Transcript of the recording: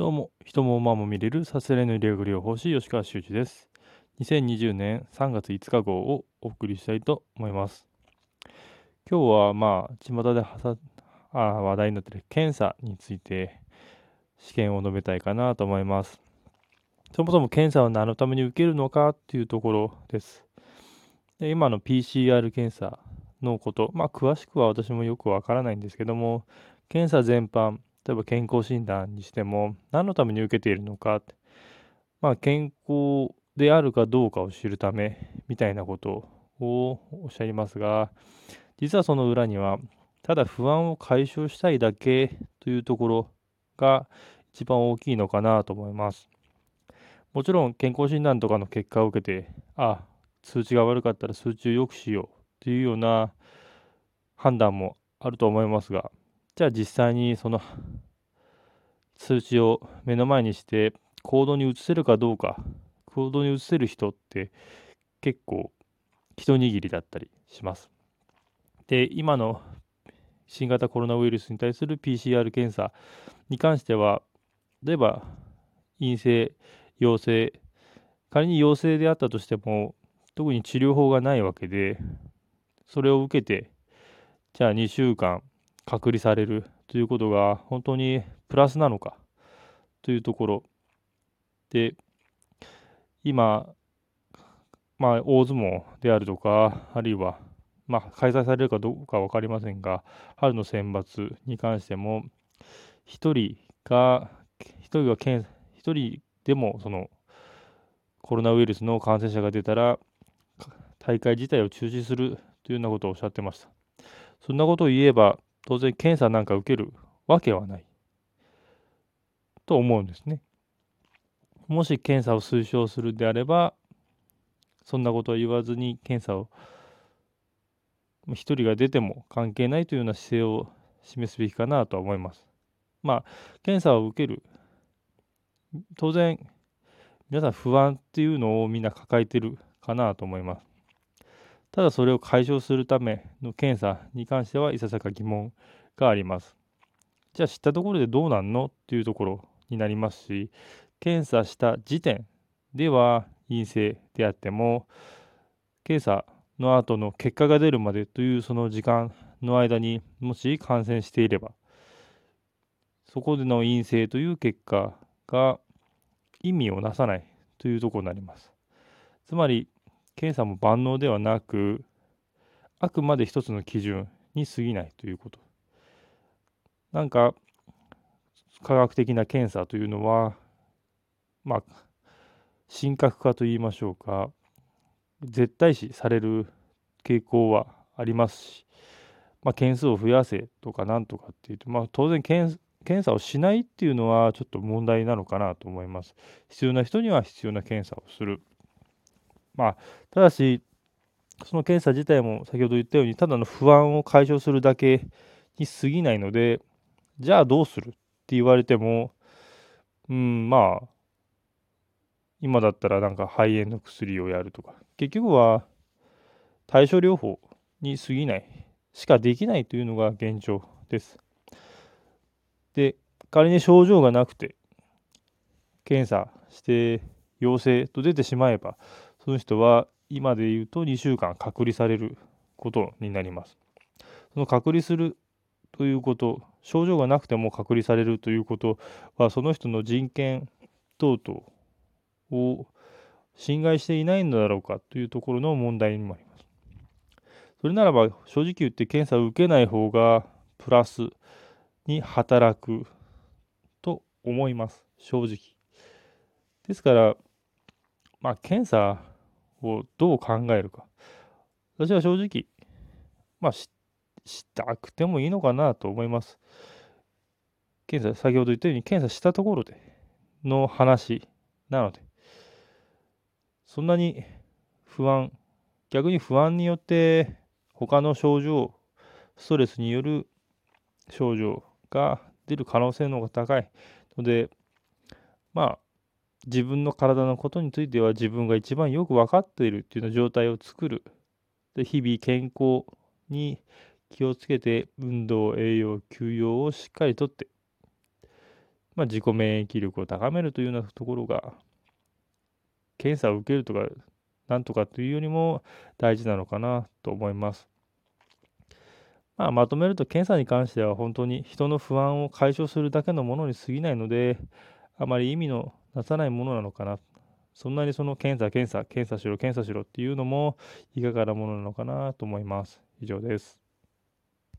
どうも、人も馬も見れるさすらいの理学療法士吉川修司です。2020年3月5日号をお送りしたいと思います。今日はまあ、巷ではさあ話題になっている検査について試験を述べたいかなと思います。そもそも検査は何のために受けるのかというところです。で今の PCR 検査のこと、まあ、詳しくは私もよくわからないんですけども、検査全般、例えば健康診断にしても何のために受けているのか、まあ、健康であるかどうかを知るためみたいなことをおっしゃいますが実はその裏にはただ不安を解消したいだけというところが一番大きいのかなと思います。もちろん健康診断とかの結果を受けてあ数値が悪かったら数値を良くしようというような判断もあると思いますがじゃあ実際にその数値を目の前にして行動に移せるかどうか行動に移せる人って結構一握りだったりします。で今の新型コロナウイルスに対する PCR 検査に関しては例えば陰性陽性仮に陽性であったとしても特に治療法がないわけでそれを受けてじゃあ2週間隔離されるということが本当にプラスなのかというところで今まあ大相撲であるとかあるいはまあ開催されるかどうか分かりませんが春の選抜に関しても1人が1人が1人でもそのコロナウイルスの感染者が出たら大会自体を中止するというようなことをおっしゃってました。そんなことを言えば当然検査なんか受けるわけはないと思うんですね。もし検査を推奨するであればそんなことを言わずに検査を1人が出ても関係ないというような姿勢を示すべきかなとは思います。まあ検査を受ける当然皆さん不安っていうのをみんな抱えてるかなと思います。ただそれを解消するための検査に関してはいささか疑問があります。じゃあ知ったところでどうなんのっていうところになりますし、検査した時点では陰性であっても、検査の後の結果が出るまでというその時間の間にもし感染していれば、そこでの陰性という結果が意味をなさないというところになります。つまり、検査も万能ではなく、あくまで一つの基準に過ぎないということ。なんか、科学的な検査というのは、まあ、神格化といいましょうか、絶対視される傾向はありますし、まあ、件数を増やせとかなんとかっていうと、まあ、当然検査をしないっていうのはちょっと問題なのかなと思います。必要な人には必要な検査をする。まあ、ただし、その検査自体も先ほど言ったように、ただの不安を解消するだけに過ぎないので、じゃあどうするって言われても、うん、まあ、今だったらなんか肺炎の薬をやるとか、結局は対症療法に過ぎないしかできないというのが現状です。で、仮に症状がなくて、検査して陽性と出てしまえば、その人は今で言うと2週間隔離されることになります。その隔離するということ、症状がなくても隔離されるということは、その人の人権等々を侵害していないのだろうかというところの問題にもあります。それならば、正直言って検査を受けない方がプラスに働くと思います、正直。ですから、まあ、検査をどう考えるか。私は正直、まあ、したくてもいいのかなと思います。検査、先ほど言ったように検査したところでの話なので、そんなに不安、逆に不安によって他の症状、ストレスによる症状が出る可能性の方が高いので、まあ、自分の体のことについては自分が一番よく分かっているっていうような状態を作る。で日々健康に気をつけて運動、栄養、休養をしっかりとってまあ、自己免疫力を高めるというようなところが、検査を受けるとか、なんとかというよりも大事なのかなと思います。まあ、まとめると検査に関しては本当に人の不安を解消するだけのものに過ぎないので、あまり意味の出さないものなのかな。そんなにその検査、検査、検査しろ、検査しろっていうのもいかがなものなのかなと思います。以上です。